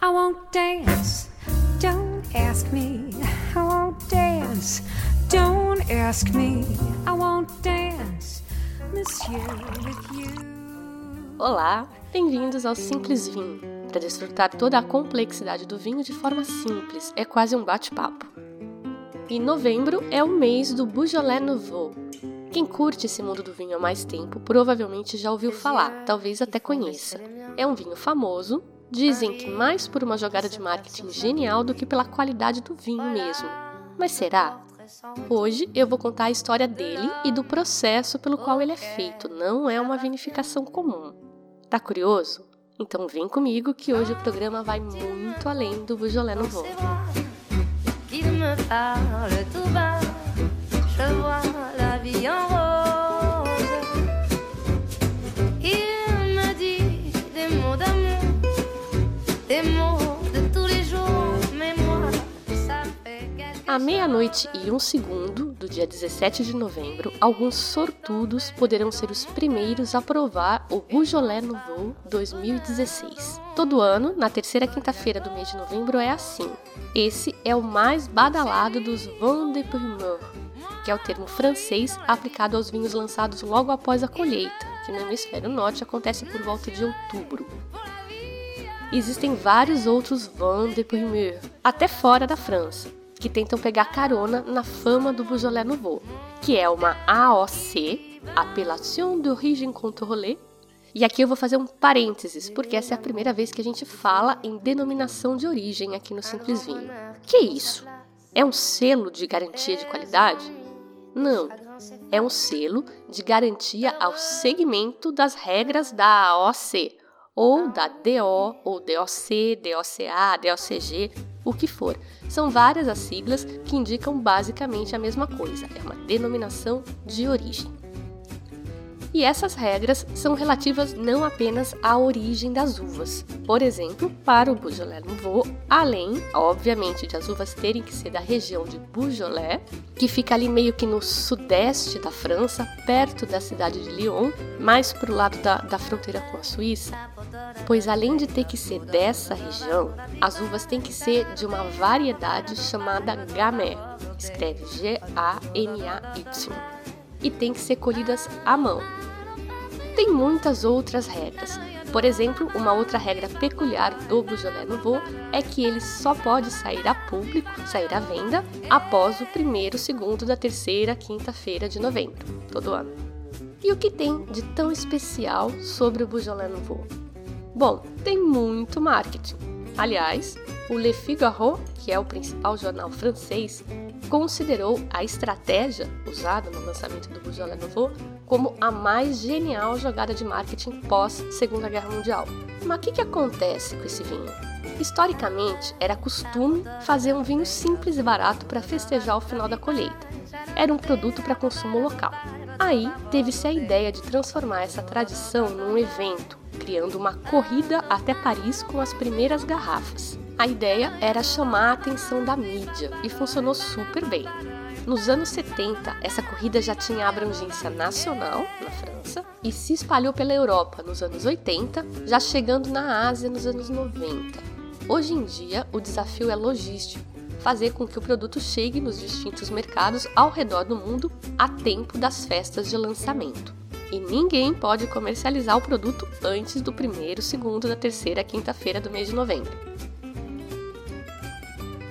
I won't dance. Don't ask me. I won't dance. Don't ask me. I won't dance. Monsieur with you. Olá, bem-vindos ao Simples Vinho. Para desfrutar toda a complexidade do vinho de forma simples, é quase um bate-papo. E novembro é o mês do Beaujolais Nouveau. Quem curte esse mundo do vinho há mais tempo provavelmente já ouviu falar, talvez até conheça. É um vinho famoso, Dizem que mais por uma jogada de marketing genial do que pela qualidade do vinho mesmo. Mas será? Hoje eu vou contar a história dele e do processo pelo qual ele é feito. Não é uma vinificação comum. Tá curioso? Então vem comigo que hoje o programa vai muito além do Beaujolais Nouveau. À meia-noite e um segundo do dia 17 de novembro, alguns sortudos poderão ser os primeiros a provar o Beaujolais Nouveau 2016. Todo ano, na terceira quinta-feira do mês de novembro, é assim. Esse é o mais badalado dos Vins de Primeur, que é o termo francês aplicado aos vinhos lançados logo após a colheita, que no hemisfério norte acontece por volta de outubro. Existem vários outros Vins de Primeur, até fora da França que tentam pegar carona na fama do Beaujolais Nouveau, que é uma AOC, Appellation d'origine contrôlée. E aqui eu vou fazer um parênteses, porque essa é a primeira vez que a gente fala em denominação de origem aqui no Simples Vinho. Que isso? É um selo de garantia de qualidade? Não. É um selo de garantia ao segmento das regras da AOC, ou da DO, ou DOC, DOCA, DOCG, o que for. São várias as siglas que indicam basicamente a mesma coisa, é uma denominação de origem. E essas regras são relativas não apenas à origem das uvas. Por exemplo, para o Beaujolais Nouveau, além, obviamente, de as uvas terem que ser da região de Beaujolais, que fica ali meio que no sudeste da França, perto da cidade de Lyon, mais para o lado da, da fronteira com a Suíça, pois além de ter que ser dessa região, as uvas têm que ser de uma variedade chamada Gamay, escreve G-A-M-A-Y, e tem que ser colhidas à mão. Tem muitas outras regras. Por exemplo, uma outra regra peculiar do Beaujolais Nouveau é que ele só pode sair a público, sair à venda, após o primeiro, segundo da terceira, quinta-feira de novembro, todo ano. E o que tem de tão especial sobre o Beaujolais Nouveau? Bom, tem muito marketing. Aliás, o Le Figaro, que é o principal jornal francês, considerou a estratégia usada no lançamento do Beaujolais Nouveau como a mais genial jogada de marketing pós Segunda Guerra Mundial. Mas o que, que acontece com esse vinho? Historicamente, era costume fazer um vinho simples e barato para festejar o final da colheita. Era um produto para consumo local. Aí teve-se a ideia de transformar essa tradição num evento criando uma corrida até Paris com as primeiras garrafas. A ideia era chamar a atenção da mídia e funcionou super bem. Nos anos 70, essa corrida já tinha abrangência nacional na França e se espalhou pela Europa nos anos 80, já chegando na Ásia nos anos 90. Hoje em dia, o desafio é logístico fazer com que o produto chegue nos distintos mercados ao redor do mundo a tempo das festas de lançamento e ninguém pode comercializar o produto antes do primeiro, segundo da terceira quinta-feira do mês de novembro.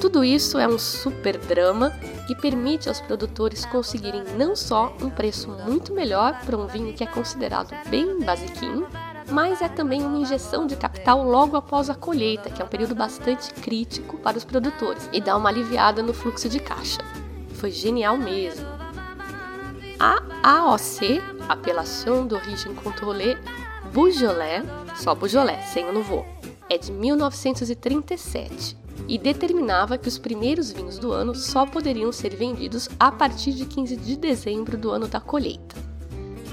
Tudo isso é um super drama que permite aos produtores conseguirem não só um preço muito melhor para um vinho que é considerado bem basiquinho, mas é também uma injeção de capital logo após a colheita, que é um período bastante crítico para os produtores, e dá uma aliviada no fluxo de caixa. Foi genial mesmo. A AOC, Appellation d'origine contrôlée, Beaujolais, só Beaujolais, sem o Nouveau, é de 1937 e determinava que os primeiros vinhos do ano só poderiam ser vendidos a partir de 15 de dezembro do ano da colheita.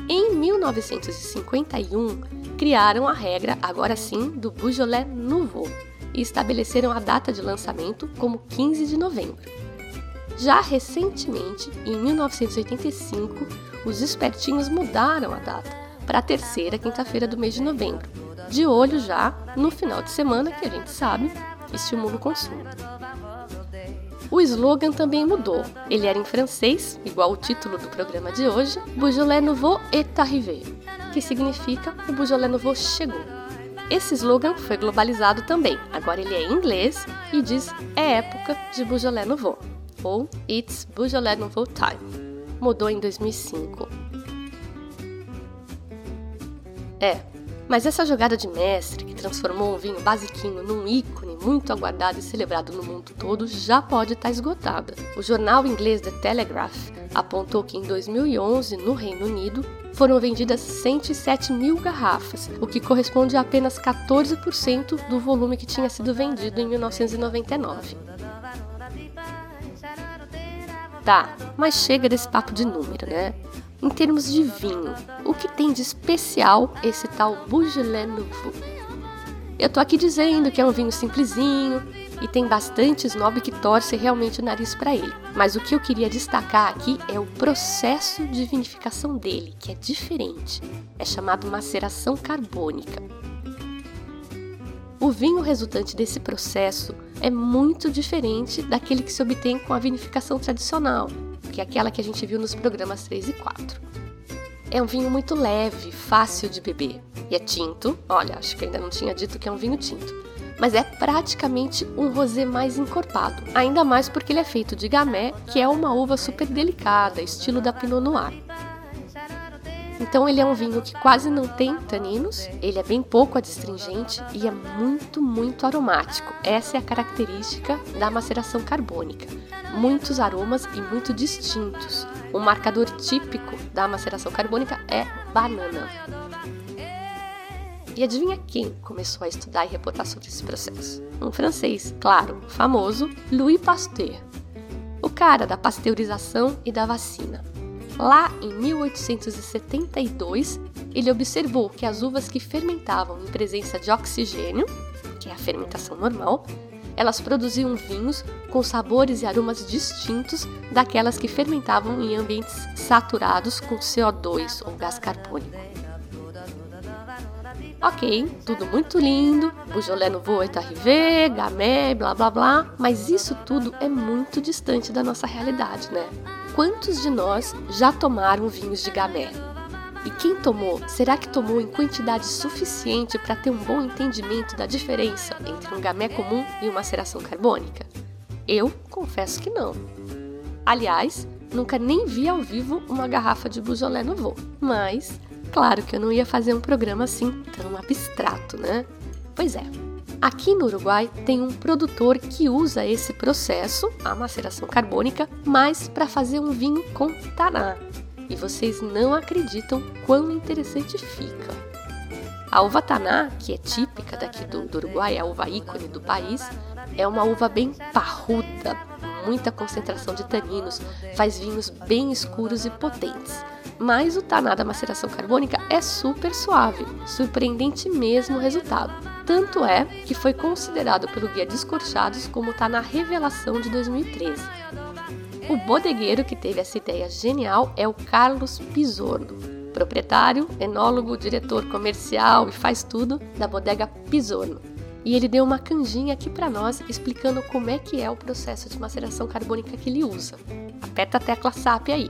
Em 1951, criaram a regra, agora sim, do Beaujolais Nouveau e estabeleceram a data de lançamento como 15 de novembro. Já recentemente, em 1985, os espertinhos mudaram a data para a terceira quinta-feira do mês de novembro, de olho já no final de semana, que a gente sabe estimula o consumo. O slogan também mudou. Ele era em francês, igual o título do programa de hoje, Beaujolais Nouveau est arrivé, que significa o Beaujolais Nouveau chegou. Esse slogan foi globalizado também. Agora ele é em inglês e diz é época de Beaujolais Nouveau ou It's Beaujolais Nouveau Time. Mudou em 2005. É, mas essa jogada de mestre, que transformou um vinho basiquinho num ícone muito aguardado e celebrado no mundo todo, já pode estar esgotada. O jornal inglês The Telegraph apontou que em 2011, no Reino Unido, foram vendidas 107 mil garrafas, o que corresponde a apenas 14% do volume que tinha sido vendido em 1999. Tá, mas chega desse papo de número, né? Em termos de vinho, o que tem de especial esse tal Beaujolais Nouveau? Eu tô aqui dizendo que é um vinho simplesinho e tem bastante snob que torce realmente o nariz para ele. Mas o que eu queria destacar aqui é o processo de vinificação dele, que é diferente. É chamado maceração carbônica. O vinho resultante desse processo é muito diferente daquele que se obtém com a vinificação tradicional, que é aquela que a gente viu nos programas 3 e 4. É um vinho muito leve, fácil de beber. E é tinto, olha, acho que ainda não tinha dito que é um vinho tinto. Mas é praticamente um rosé mais encorpado, ainda mais porque ele é feito de gamay, que é uma uva super delicada, estilo da Pinot Noir. Então ele é um vinho que quase não tem taninos, ele é bem pouco adstringente e é muito, muito aromático. Essa é a característica da maceração carbônica. Muitos aromas e muito distintos. Um marcador típico da maceração carbônica é banana. E adivinha quem começou a estudar e reportar sobre esse processo? Um francês, claro, famoso, Louis Pasteur. O cara da pasteurização e da vacina. Lá em 1872, ele observou que as uvas que fermentavam em presença de oxigênio, que é a fermentação normal, elas produziam vinhos com sabores e aromas distintos daquelas que fermentavam em ambientes saturados com CO2 ou gás carbônico. Ok, tudo muito lindo, Beaujolais Nouveau est arrivé, Gamay, blá blá blá, mas isso tudo é muito distante da nossa realidade, né? Quantos de nós já tomaram vinhos de Gamay? E quem tomou, será que tomou em quantidade suficiente para ter um bom entendimento da diferença entre um gamé comum e uma maceração carbônica? Eu confesso que não. Aliás, nunca nem vi ao vivo uma garrafa de Beaujolais Nouveau, mas Claro que eu não ia fazer um programa assim tão abstrato, né? Pois é. Aqui no Uruguai tem um produtor que usa esse processo, a maceração carbônica, mas para fazer um vinho com taná. E vocês não acreditam quão interessante fica. A uva taná, que é típica daqui do, do Uruguai, a uva ícone do país, é uma uva bem parruda, muita concentração de taninos, faz vinhos bem escuros e potentes mas o taná da maceração carbônica é super suave, surpreendente mesmo o resultado. Tanto é que foi considerado pelo Guia Descorchados como taná revelação de 2013. O bodegueiro que teve essa ideia genial é o Carlos Pisorno, proprietário, enólogo, diretor comercial e faz tudo da bodega Pisorno. E ele deu uma canjinha aqui para nós explicando como é que é o processo de maceração carbônica que ele usa. Aperta a tecla SAP aí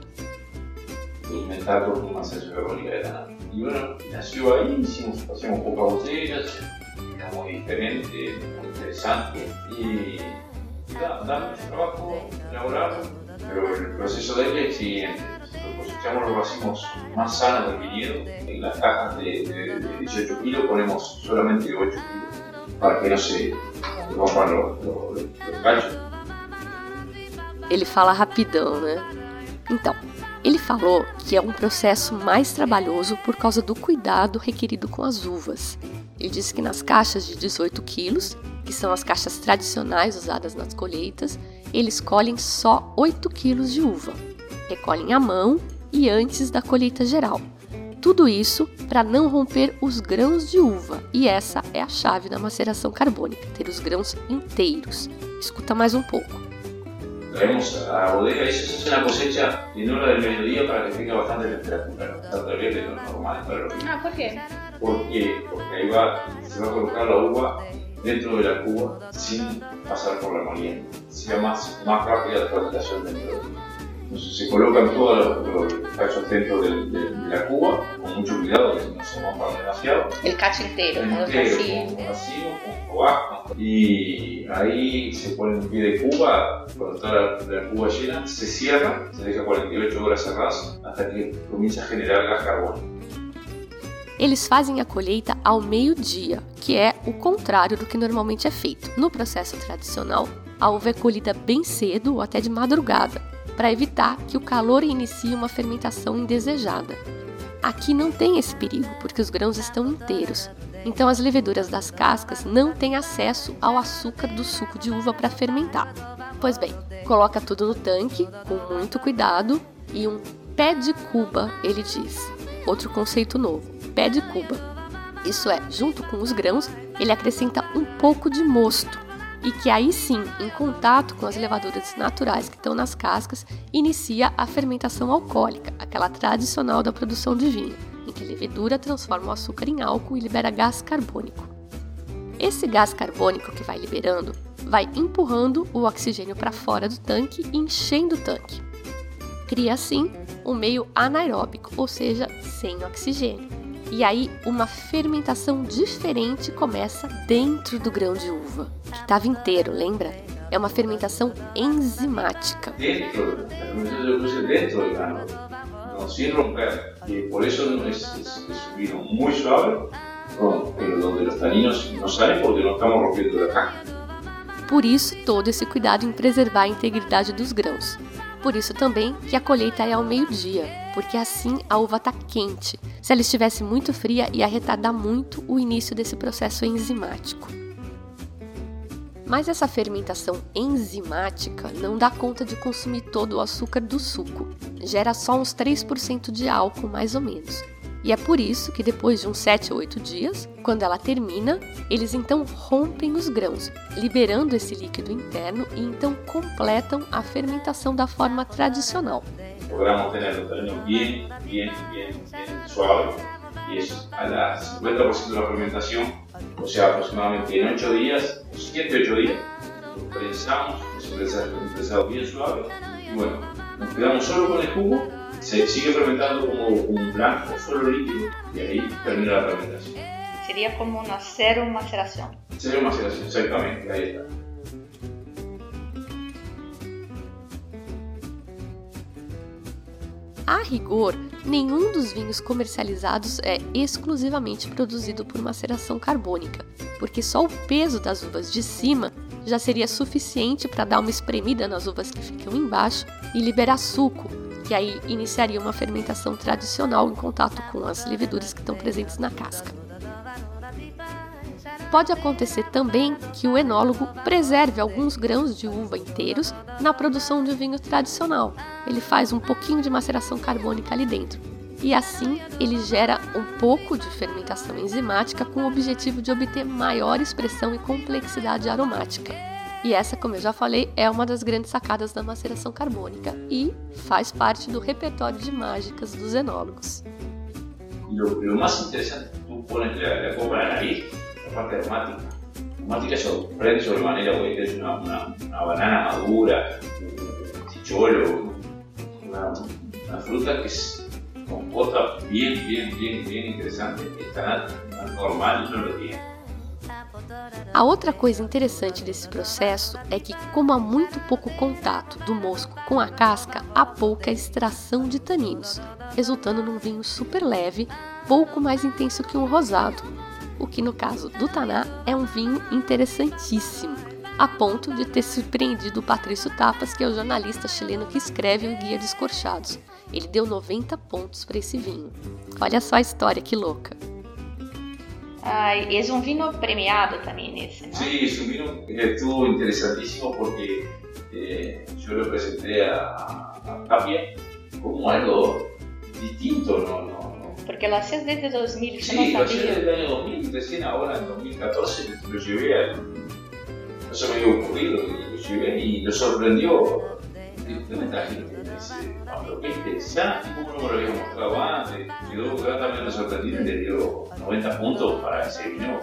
inventar todo una sesión carbónica Y bueno, nació ahí, hicimos, hacíamos pocas botellas, era muy diferente, muy interesante y, da, da, mucho trabajo elaborarlo, pero el proceso de él es siguiente. Cosechamos los racimos más sanos del viñedo, en las cajas de, de, de 18 kilos ponemos solamente 8 kilos para que no se rompan los, los, los. Ele fala rapidão, né? Então, ele falou que é um processo mais trabalhoso por causa do cuidado requerido com as uvas. Ele disse que nas caixas de 18 quilos, que são as caixas tradicionais usadas nas colheitas, eles colhem só 8 quilos de uva. Recolhem à mão e antes da colheita geral. Tudo isso para não romper os grãos de uva, e essa é a chave da maceração carbônica, ter os grãos inteiros. Escuta mais um pouco. Traemos a la bodega y se hace una cosecha en hora del mediodía para que tenga bastante temperatura, bastante bien de lo normal para los Ah, ¿por qué? Porque, porque porque ahí va, se va a colocar la uva dentro de la cuba sin pasar por la molienda. Sea más, más rápida la fermentación dentro de Entonces se colocan todos los, los cachos dentro de, de, de, la cuba, con mucho cuidado que no se rompan demasiado. El cacho entero, entero con un racimo, con rodajas. Y ahí se pone un pie de cuba, cuando está la, la, cuba llena, se cierra, se deja 48 horas cerradas hasta que comienza a generar gas carbónico. Eles fazem a colheita ao meio-dia, que é o contrário do que normalmente é feito. No processo tradicional, a uva é colhida bem cedo ou até de madrugada, para evitar que o calor inicie uma fermentação indesejada. Aqui não tem esse perigo, porque os grãos estão inteiros, então as leveduras das cascas não têm acesso ao açúcar do suco de uva para fermentar. Pois bem, coloca tudo no tanque com muito cuidado e um pé de cuba, ele diz. Outro conceito novo, pé de cuba. Isso é, junto com os grãos, ele acrescenta um pouco de mosto, e que aí sim, em contato com as levaduras naturais que estão nas cascas, inicia a fermentação alcoólica, aquela tradicional da produção de vinho, em que a levedura transforma o açúcar em álcool e libera gás carbônico. Esse gás carbônico que vai liberando vai empurrando o oxigênio para fora do tanque e enchendo o tanque. Cria assim um meio anaeróbico, ou seja, sem oxigênio. E aí uma fermentação diferente começa dentro do grão de uva, que estava inteiro, lembra? É uma fermentação enzimática. Dentro, dentro do grano, não sem romper. E por isso é, um vinho muito suave, onde os taninos não saem porque não estamos rompendo a carne. Por isso, todo esse cuidado em preservar a integridade dos grãos. Por isso também que a colheita é ao meio-dia, porque assim a uva está quente. Se ela estivesse muito fria, ia retardar muito o início desse processo enzimático. Mas essa fermentação enzimática não dá conta de consumir todo o açúcar do suco. Gera só uns 3% de álcool, mais ou menos. E é por isso que depois de uns 7 ou 8 dias, quando ela termina, eles então rompem os grãos, liberando esse líquido interno e então completam a fermentação da forma tradicional. Logramos ter o terreno bem, bem, bem, bem suave e es a la 50% da fermentação, ou seja, aproximadamente em 8 dias, 7, 8 dias, lo prensamos, es un prensado bien suave y bueno, nos quedamos solo con el jugo se sigue fermentando como un blanco, solo líquido, y ahí termina la fermentación. Sería como una cero maceración. Cero maceración, exactamente, ahí está. A rigor, nenhum dos vinhos comercializados é exclusivamente produzido por maceração carbônica, porque só o peso das uvas de cima já seria suficiente para dar uma espremida nas uvas que ficam embaixo e liberar suco, que aí iniciaria uma fermentação tradicional em contato com as leveduras que estão presentes na casca. Pode acontecer também que o enólogo preserve alguns grãos de uva inteiros na produção de um vinho tradicional. Ele faz um pouquinho de maceração carbônica ali dentro. E assim ele gera um pouco de fermentação enzimática com o objetivo de obter maior expressão e complexidade aromática. E essa, como eu já falei, é uma das grandes sacadas da maceração carbônica e faz parte do repertório de mágicas dos enólogos. Lo, lo más interesante, tú pones la, la copa en la nariz, la parte aromática. Aromática sorprende sobremanera porque tienes una, una, una banana madura, un chicholo, una fruta que es compota bien, bien, bien, bien interesante, que está normal no lo tiene. A outra coisa interessante desse processo é que, como há muito pouco contato do mosco com a casca, há pouca extração de taninos, resultando num vinho super leve, pouco mais intenso que um rosado, o que no caso do Taná é um vinho interessantíssimo, a ponto de ter surpreendido o Patrício Tapas, que é o jornalista chileno que escreve o Guia de Escorchados. Ele deu 90 pontos para esse vinho. Olha só a história que louca. Ay, es un vino premiado también ese, ¿no? Sí, es un vino que estuvo interesantísimo porque eh, yo lo presenté a, a Tapia como algo distinto, ¿no? no, no. Porque lo hacías desde 2000, yo Sí, no sabía. desde el año 2000, recién ahora en 2014 lo llevé al... No se me había ocurrido, lo llevé y lo sorprendió. ¿Qué me trajiste? Dice, Pablo, qué interesante, ¿cómo no me lo había mostrado antes? Quedó gratamente sorprendido y le dio 90 puntos para ese vino.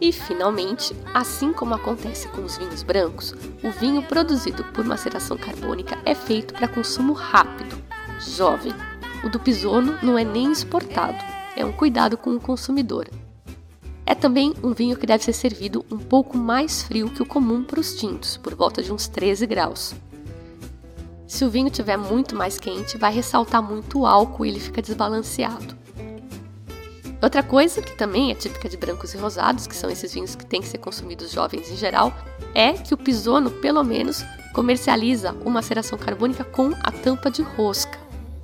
E, finalmente, assim como acontece com os vinhos brancos, o vinho produzido por maceração carbônica é feito para consumo rápido, jovem. O do Pisono não é nem exportado, é um cuidado com o consumidor. É também um vinho que deve ser servido um pouco mais frio que o comum para os tintos, por volta de uns 13 graus. Se o vinho estiver muito mais quente, vai ressaltar muito o álcool e ele fica desbalanceado. Outra coisa que também é típica de brancos e rosados, que são esses vinhos que têm que ser consumidos jovens em geral, é que o Pisono, pelo menos, comercializa uma maceração carbônica com a tampa de rosca.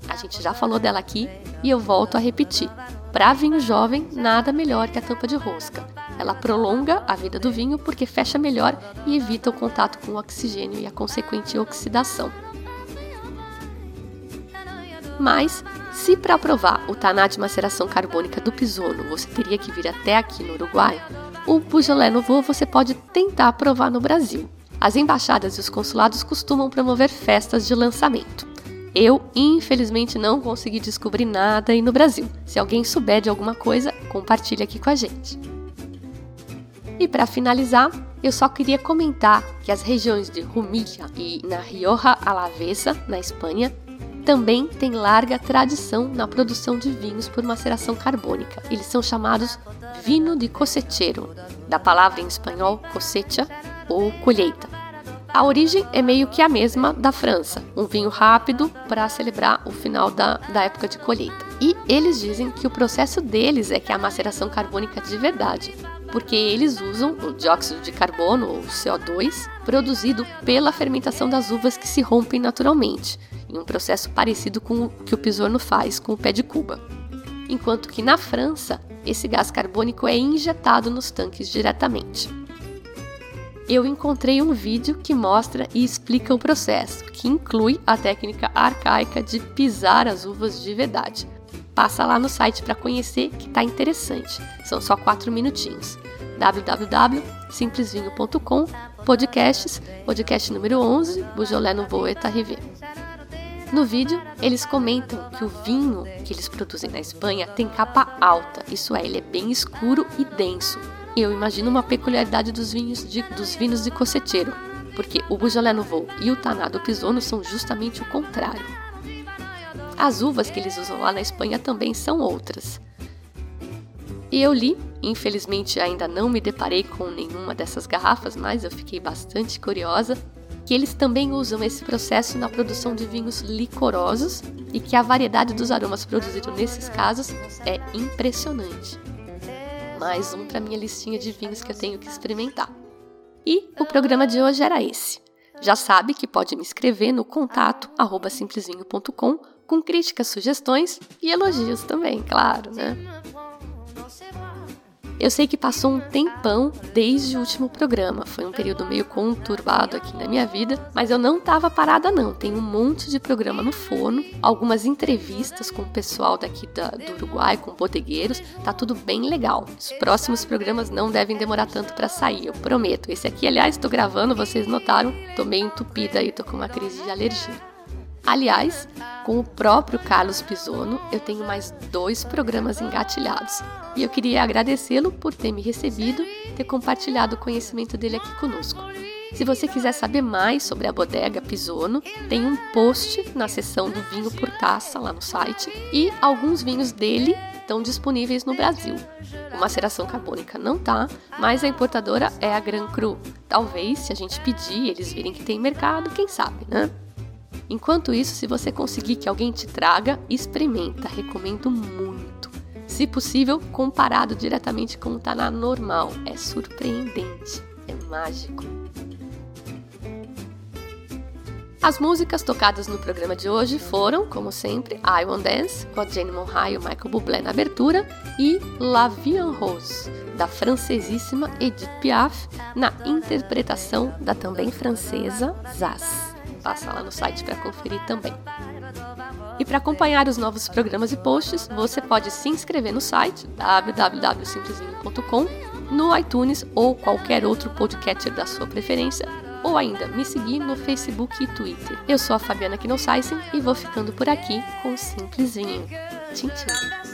A gente já falou dela aqui e eu volto a repetir. Para vinho jovem, nada melhor que a tampa de rosca. Ela prolonga a vida do vinho porque fecha melhor e evita o contato com o oxigênio e a consequente oxidação. Mas, se para provar o taná de maceração carbônica do Pisono você teria que vir até aqui no Uruguai, o Beaujolais Nouveau você pode tentar provar no Brasil. As embaixadas e os consulados costumam promover festas de lançamento. Eu, infelizmente, não consegui descobrir nada aí no Brasil. Se alguém souber de alguma coisa, compartilhe aqui com a gente. E para finalizar, eu só queria comentar que as regiões de Rumilla e na Rioja Alavesa, na Espanha, também tem larga tradição na produção de vinhos por maceração carbônica. Eles são chamados vino de cosecheiro, da palavra em espanhol cosecha ou colheita. A origem é meio que a mesma da França, um vinho rápido para celebrar o final da, da época de colheita. E eles dizem que o processo deles é que é a maceração carbônica de verdade, porque eles usam o dióxido de carbono, ou CO2, produzido pela fermentação das uvas que se rompem naturalmente em um processo parecido com o que o Pisorno faz com o pé de cuba. Enquanto que na França, esse gás carbônico é injetado nos tanques diretamente. Eu encontrei um vídeo que mostra e explica o processo, que inclui a técnica arcaica de pisar as uvas de verdade. Passa lá no site para conhecer que está interessante. São só 4 minutinhos. www.simplesvinho.com Podcasts, podcast número 11, Beaujolais Nouveau et Arrivé. No vídeo, eles comentam que o vinho que eles produzem na Espanha tem capa alta, isso é, ele é bem escuro e denso. Eu imagino uma peculiaridade dos vinhos de, dos vinhos de coceteiro, porque o Beaujolais Nouveau e o Tanado Pisono são justamente o contrário. As uvas que eles usam lá na Espanha também são outras. E eu li, infelizmente ainda não me deparei com nenhuma dessas garrafas, mas eu fiquei bastante curiosa que eles também usam esse processo na produção de vinhos licorosos e que a variedade dos aromas produzidos nesses casos é impressionante. Mais um para minha listinha de vinhos que eu tenho que experimentar. E o programa de hoje era esse. Já sabe que pode me escrever no contato simplesvinho.com com críticas, sugestões e elogios também, claro, né? Eu sei que passou um tempão desde o último programa, foi um período meio conturbado aqui na minha vida, mas eu não estava parada não. Tem um monte de programa no forno, algumas entrevistas com o pessoal daqui da, do Uruguai, com bodegueiros, tá tudo bem legal. Os próximos programas não devem demorar tanto para sair, eu prometo. Esse aqui, aliás, estou gravando, vocês notaram, tô meio entupida aí, tô com uma crise de alergia. Aliás, com o próprio Carlos Pisono, eu tenho mais dois programas engatilhados. E eu queria agradecê-lo por ter me recebido, ter compartilhado o conhecimento dele aqui conosco. Se você quiser saber mais sobre a bodega Pisono, tem um post na seção do vinho por taça lá no site e alguns vinhos dele estão disponíveis no Brasil. O maceração carbônica não tá, mas a importadora é a Gran Cru. Talvez, se a gente pedir, eles virem que tem mercado, quem sabe, né? Enquanto isso, se você conseguir que alguém te traga, experimenta, recomendo muito. Se possível, comparado diretamente com o Taná normal, é surpreendente, é mágico. As músicas tocadas no programa de hoje foram, como sempre, I Want Dance, com a Jane Monray e o Michael Bublé na abertura, e La Vie en Rose, da francesíssima Edith Piaf, na interpretação da também francesa Zaz passa lá no site para conferir também. E para acompanhar os novos programas e posts, você pode se inscrever no site www.simplesinho.com, no iTunes ou qualquer outro podcatcher da sua preferência, ou ainda me seguir no Facebook e Twitter. Eu sou a Fabiana Knossaisen e vou ficando por aqui com um simples vinho. Tchim, tchim.